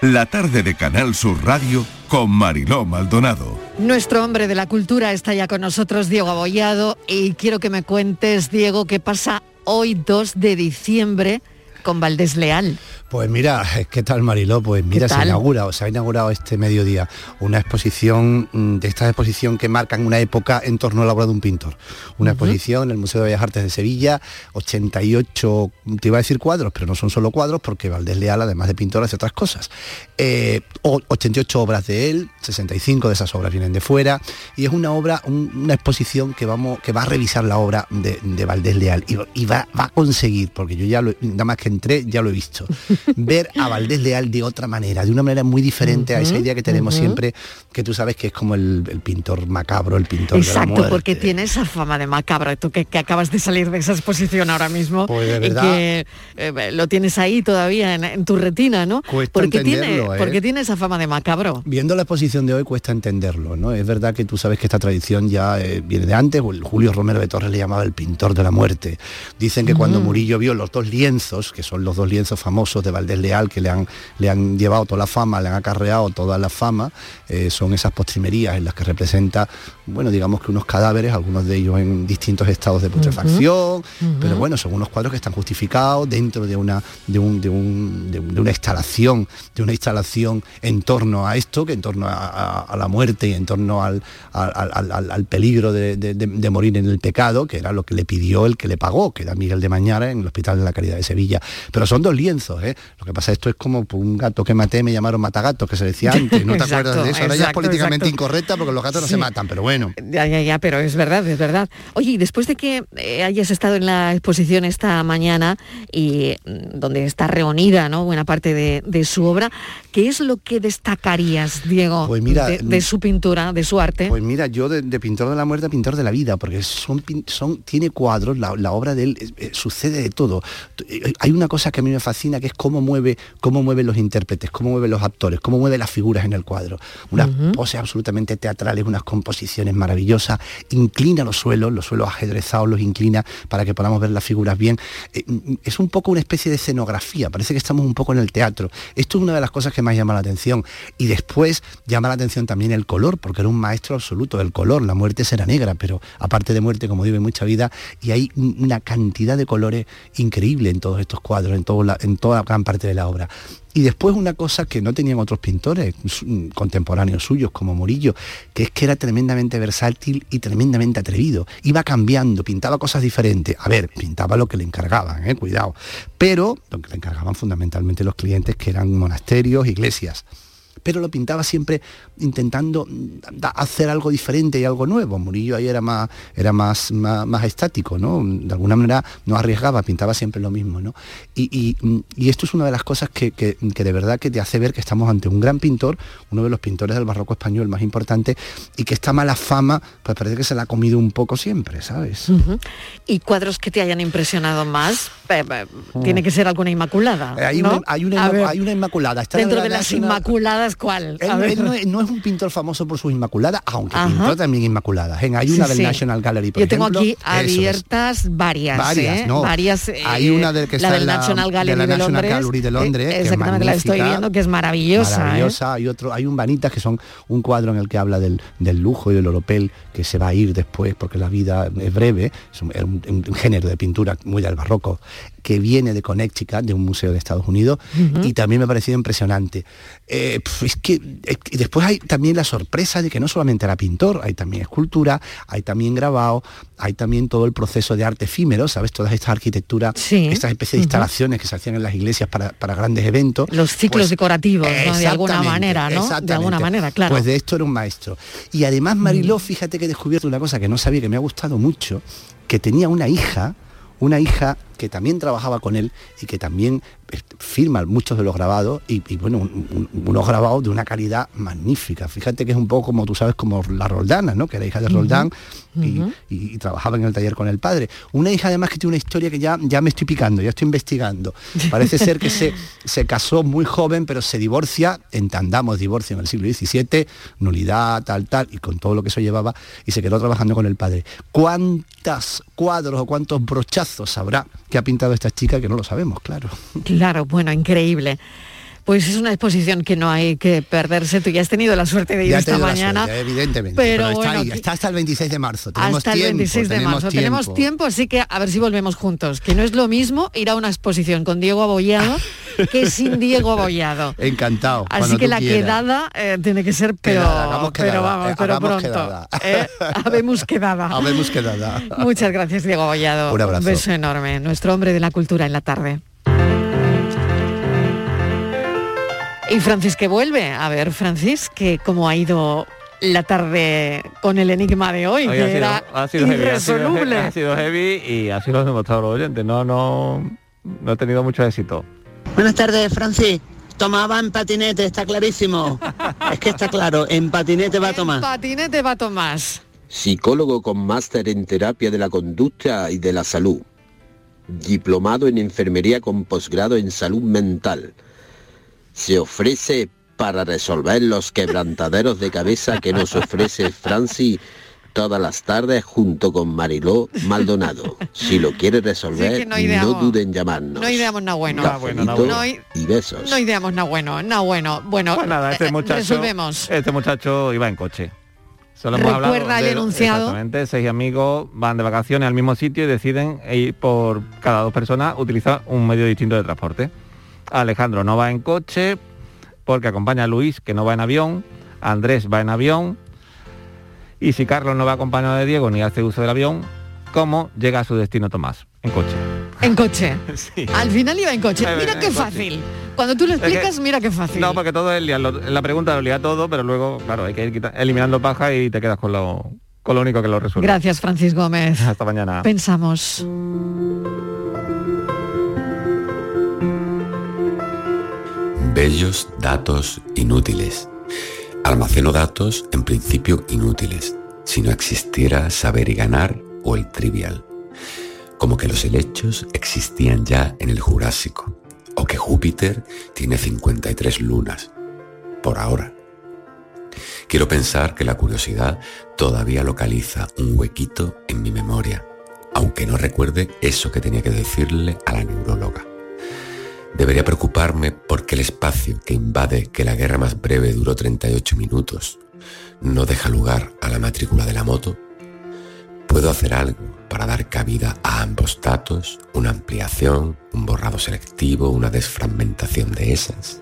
La tarde de Canal Sur Radio con Mariló Maldonado. Nuestro hombre de la cultura está ya con nosotros, Diego Abollado, y quiero que me cuentes, Diego, qué pasa hoy 2 de diciembre con Valdés Leal. Pues mira, ¿qué tal Mariló? Pues mira, se inaugura, se ha inaugurado este mediodía una exposición, mm, de esta exposición que marcan una época en torno a la obra de un pintor. Una exposición en el Museo de Bellas Artes de Sevilla, 88, te iba a decir cuadros, pero no son solo cuadros porque Valdés Leal, además de pintor, hace otras cosas. Eh, o- 88 obras de él, 65 de esas obras vienen de fuera, y es una obra, un- una exposición que, vamos, que va a revisar la obra de, de Valdés Leal y, y va, va a conseguir, porque yo ya lo, nada más que entré, ya lo he visto, ver a Valdés Leal de otra manera, de una manera muy diferente a esa idea que tenemos siempre, que tú sabes que es como el, el pintor macabro, el pintor de la Exacto, muerte. porque tiene esa fama de macabro, tú que, que acabas de salir de esa exposición ahora mismo Pues de y que eh, lo tienes ahí todavía en, en tu retina, ¿no? Cuesta porque tiene, ¿eh? porque tiene esa fama de macabro. Viendo la exposición de hoy cuesta entenderlo, ¿no? Es verdad que tú sabes que esta tradición ya eh, viene de antes, o el Julio Romero de Torres le llamaba el pintor de la muerte. Dicen que cuando. Murillo vio los dos lienzos, que son los dos lienzos famosos de Valdés Leal, que le han, le han llevado toda la fama, le han acarreado toda la fama, eh, son esas postrimerías en las que representa, bueno, digamos que unos cadáveres, algunos de ellos en distintos estados de putrefacción, pero bueno, son unos cuadros que están justificados dentro de una, de un, de un- de un- de una instalación, de una instalación en torno a esto, que en torno a, a- a la muerte y en torno al, al- al- al- al peligro de, de- de- de morir en el pecado, que era lo que le pidió el que le pagó, que era Miguel de Mañara en el Hospital de la Caridad de Sevilla. Pero son dos lienzos, ¿eh? Lo que pasa esto es como un gato que maté, me llamaron matagatos, que se decía antes, ¿no te Exacto, acuerdas de eso? Ahora ya es exacto, políticamente exacto. incorrecta porque los gatos no se matan, pero bueno. Ya, ya, ya, pero es verdad, es verdad. Oye, y después de que eh, hayas estado en la exposición esta mañana y mm, donde está reunida ¿no? buena parte de, de su obra, ¿qué es lo que destacarías, Diego, Pues mira, de, de su pintura, de su arte? Pues mira, yo de, de pintor de la muerte a pintor de la vida, porque son, son tiene cuadros, la, la obra de él eh, sucede de todo. Eh, Hay una cosa que a mí me fascina, que es cómo mueve, cómo mueven los intérpretes, cómo mueven los actores, cómo mueven las figuras en el cuadro. Unas poses absolutamente teatrales, unas composiciones maravillosas, inclina los suelos, los suelos ajedrezados los inclina para que podamos ver las figuras bien. Eh, mm, es un poco una especie de escenografía, parece que estamos un poco en el teatro. Esto es una de las cosas que más llama la atención. Y después llama la atención también el color, porque era un maestro absoluto del color. La muerte será negra, pero aparte de muerte, como hay mucha vida y hay un- una cantidad de colores increíble en todos estos cuadros, en, todo la- en toda gran parte de la obra. Y después una cosa que no tenían otros pintores su- contemporáneos suyos como Murillo, que es que era tremendamente versátil y tremendamente atrevido. Iba cambiando, pintaba cosas diferentes. A ver, pintaba lo que le encargaban, eh, cuidado. Pero lo que le encargaban fundamentalmente los clientes, que eran monasterios, iglesias pero lo pintaba siempre intentando mm, hacer algo diferente y algo nuevo. Murillo ahí era más, era más, más, más estático, ¿no? De alguna manera no arriesgaba, pintaba siempre lo mismo, ¿no? Y, y- mm, y esto es una de las cosas que, que- que de verdad que te hace ver que estamos ante un gran pintor, uno de los pintores del barroco español más importante, y que esta mala fama, pues parece que se la ha comido un poco siempre, ¿sabes? ¿Y cuadros que te hayan impresionado más? Eh, eh, Tiene que ser alguna inmaculada. Eh, Hay, ¿no? una, hay, una, hay inmaculada. Está dentro la de las inmaculadas, ¿cuál? Él, él no, es, no es un pintor famoso por sus inmaculadas, aunque Ajá. pintó también inmaculadas. En- Hay una Sí, del sí. National Gallery, por Yo tengo ejemplo. aquí es. abiertas varias. Varias, ¿eh? no. Varias. eh, Hay una del que la está del en la- National de Gallery la de National Londres. Gallery de Londres, eh, que es la estoy viendo, que es maravillosa. ¿eh? Maravillosa. Hay otro, hay un Vanitas que son un cuadro en el que habla del, del lujo y del oropel que se va a ir después porque la vida es breve. Es un, es un- un género de pintura muy del barroco que viene de Connecticut, de un museo de Estados Unidos, y también me ha parecido impresionante. Eh, es que es que después hay también la sorpresa de que no solamente era pintor, hay también escultura, hay también grabado, hay también todo el proceso de arte efímero, ¿sabes? Todas estas arquitecturas, estas especies de instalaciones que se hacían en las iglesias para, para grandes eventos. Los ciclos Pues, decorativos, ¿no? de alguna manera, ¿no? De alguna manera, claro. Pues de esto era un maestro. Y además Mariló, fíjate que he descubierto una cosa que no sabía, que me ha gustado mucho, que tenía una hija, una hija que también trabajaba con él y que también eh, firma muchos de los grabados y, y, bueno, un- un- unos grabados de una calidad magnífica. Fíjate que es un poco como tú sabes, como la Roldana, ¿no? Que era hija de Roldán y, Ujú. y- y trabajaba en el taller con el padre. Una hija además que tiene una historia que ya, ya me estoy picando, ya estoy investigando. Parece ser que se, se casó muy joven, pero se divorcia, entendamos divorcio en el siglo XVII, nulidad, tal, tal, y con todo lo que eso llevaba, y se quedó trabajando con el padre. ¿Cuántos cuadros o cuántos brochazos habrá que ha pintado esta chica que no lo sabemos, claro? Claro, bueno, increíble. Pues es una exposición que no hay que perderse. Tú ya has tenido la suerte de ir Ya esta mañana. suerte, evidentemente. pero Pero, está bueno, ahí, está hasta el 26 de marzo. Tenemos hasta el tiempo, 26 de tenemos marzo. Tenemos tiempo. tiempo, así que a ver si volvemos juntos. Que no es lo mismo ir a una exposición con Diego Abollado que sin Diego Abollado. Encantado. Así que la quieras. quedada eh, tiene que ser, pero, Quedada, hagamos pero vamos, eh, pero pronto. quedada. ¿eh? Habemos quedada. Habemos quedada. Muchas gracias, Diego Abollado. Un abrazo. beso enorme. Nuestro hombre de la cultura en la tarde. Y Francis que vuelve. A ver, Francis, que cómo ha ido la tarde con el enigma de hoy, Hoy que ha sido, era ha sido heavy, ha sido, irresoluble. ha sido heavy y así lo han demostrado los oyentes. No, no, no he tenido mucho éxito. Buenas tardes, Francis. Tomaba en patinete, está clarísimo. es que está claro, en patinete va a tomar. Patinete va Tomás. Psicólogo con máster en terapia de la conducta y de la salud. Diplomado en enfermería con posgrado en salud mental. Se ofrece para resolver los quebrantaderos de cabeza que nos ofrece Franci todas las tardes junto con Mariló Maldonado. Si lo quiere resolver, Sí, que no duden en llamarnos. No ideamos nada bueno. Cafelito no, i- y besos. no ideamos nada bueno, nada bueno. Bueno, Pues nada, este eh, muchacho, resolvemos. este muchacho iba en coche. Solo hemos hablado Recuerda el de- enunciado. Exactamente, seis amigos van de vacaciones al mismo sitio y deciden ir por cada dos personas utilizar un medio distinto de transporte. Alejandro no va en coche porque acompaña a Luis, que no va en avión. Andrés va en avión. Y si Carlos no va acompañado de Diego ni hace uso del avión, ¿cómo llega a su destino Tomás? En coche. En coche. Al final iba en coche. Mira qué fácil. Cuando tú lo que- explicas, mira qué fácil. No, porque todo es liar, lo- la pregunta lo lía todo, pero luego, claro, hay que ir eliminando paja y te quedas con lo, con lo único que lo resuelve. Gracias, Francis Gómez. Hasta mañana. Pensamos. Bellos datos inútiles. Almaceno datos en principio inútiles, si no existiera saber y ganar o el trivial. Como que los helechos existían ya en el Jurásico, o que Júpiter tiene 53 lunas, por ahora. Quiero pensar que la curiosidad todavía localiza un huequito en mi memoria, aunque no recuerde eso que tenía que decirle a la neuróloga. Debería preocuparme porque el espacio que invade que la guerra más breve duró 38 minutos no deja lugar a la matrícula de la moto. ¿Puedo hacer algo para dar cabida a ambos datos? ¿Una ampliación? ¿Un borrado selectivo? ¿Una desfragmentación de esas?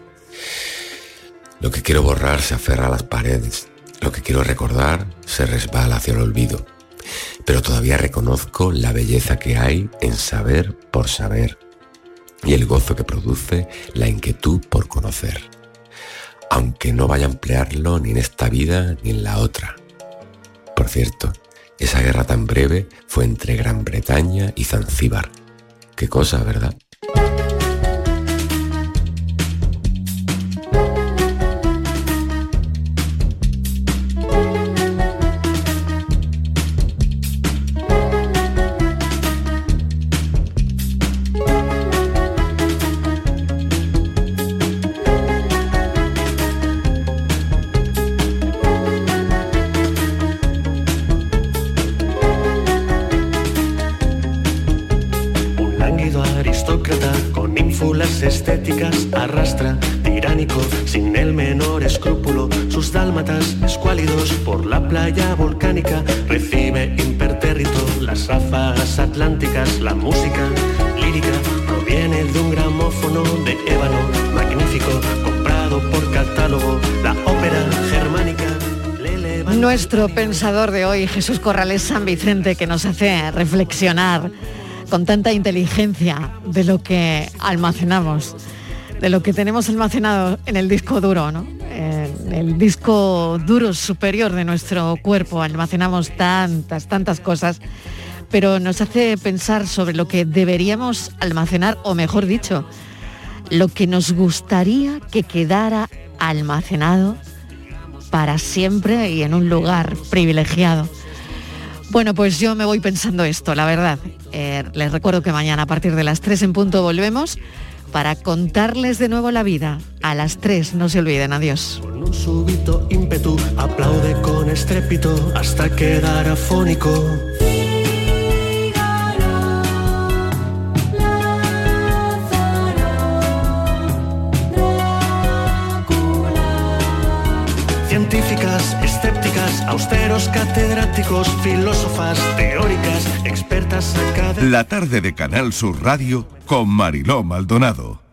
Lo que quiero borrar se aferra a las paredes. Lo que quiero recordar se resbala hacia el olvido. Pero todavía reconozco la belleza que hay en saber por saber y el gozo que produce la inquietud por conocer, aunque no vaya a emplearlo ni en esta vida ni en la otra. Por cierto, esa guerra tan breve fue entre Gran Bretaña y Zanzíbar. Qué cosa, ¿verdad? Estéticas arrastra, tiránico, sin el menor escrúpulo, sus dálmatas escuálidos por la playa volcánica, recibe impertérrito las ráfagas atlánticas, la música lírica proviene de un gramófono de ébano, magnífico, comprado por catálogo, la ópera germánica. Nuestro pensador de hoy, Jesús Corrales San Vicente, que nos hace reflexionar con tanta inteligencia de lo que almacenamos, de lo que tenemos almacenado en el disco duro, ¿no? En el disco duro superior de nuestro cuerpo almacenamos tantas, tantas cosas, pero nos hace pensar sobre lo que deberíamos almacenar, o mejor dicho, lo que nos gustaría que quedara almacenado para siempre y en un lugar privilegiado. Bueno, pues yo me voy pensando esto, la verdad. Eh, les recuerdo que mañana a partir de las 3 en punto volvemos para contarles de nuevo la vida. A las 3, no se olviden, adiós. Con un súbito ímpetu aplaude con estrépito hasta quedar afónico. Austeros, catedráticos, filósofas, teóricas, expertas académicas. La tarde de Canal Sur Radio con Mariló Maldonado.